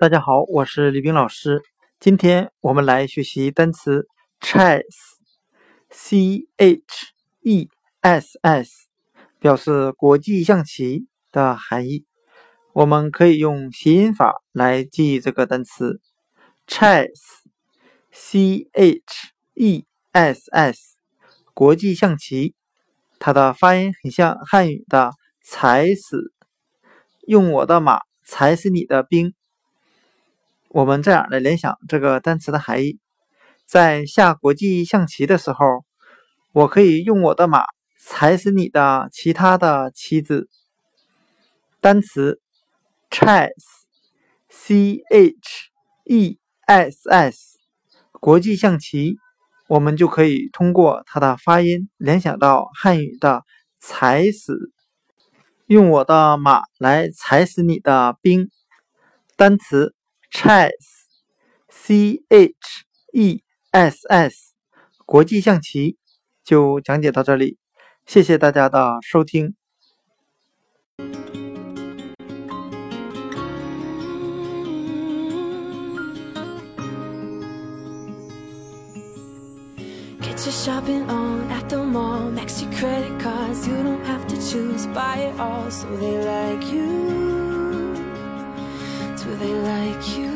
大家好，我是李冰老师。今天我们来学习单词 chess，c h e s s，表示国际象棋的含义。我们可以用谐音法来记忆这个单词 chess，c h e s s，国际象棋。它的发音很像汉语的“踩死”，用我的马踩死你的兵。我们这样来联想这个单词的含义：在下国际象棋的时候，我可以用我的马踩死你的其他的棋子。单词 chess，c h e s s，国际象棋，我们就可以通过它的发音联想到汉语的“踩死”，用我的马来踩死你的兵。单词。Chess，C H E S S，国际象棋就讲解到这里，谢谢大家的收听。Do they like you?